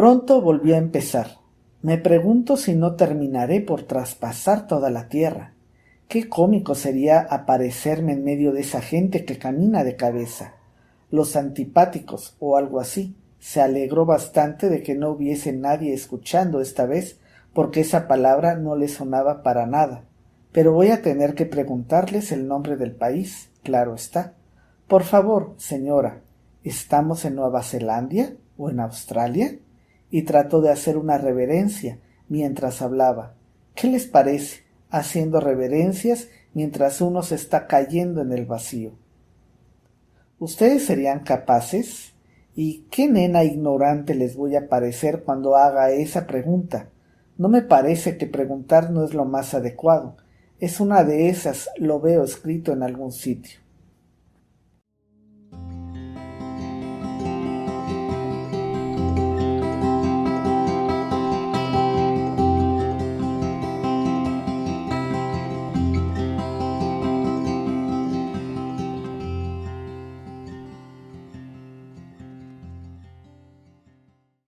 Pronto volví a empezar. Me pregunto si no terminaré por traspasar toda la tierra. Qué cómico sería aparecerme en medio de esa gente que camina de cabeza. Los antipáticos o algo así. Se alegró bastante de que no hubiese nadie escuchando esta vez, porque esa palabra no le sonaba para nada. Pero voy a tener que preguntarles el nombre del país, claro está. Por favor, señora, ¿estamos en Nueva Zelanda o en Australia? Y trató de hacer una reverencia mientras hablaba. ¿Qué les parece? haciendo reverencias mientras uno se está cayendo en el vacío. ¿Ustedes serían capaces? ¿Y qué nena ignorante les voy a parecer cuando haga esa pregunta? No me parece que preguntar no es lo más adecuado. Es una de esas, lo veo escrito en algún sitio.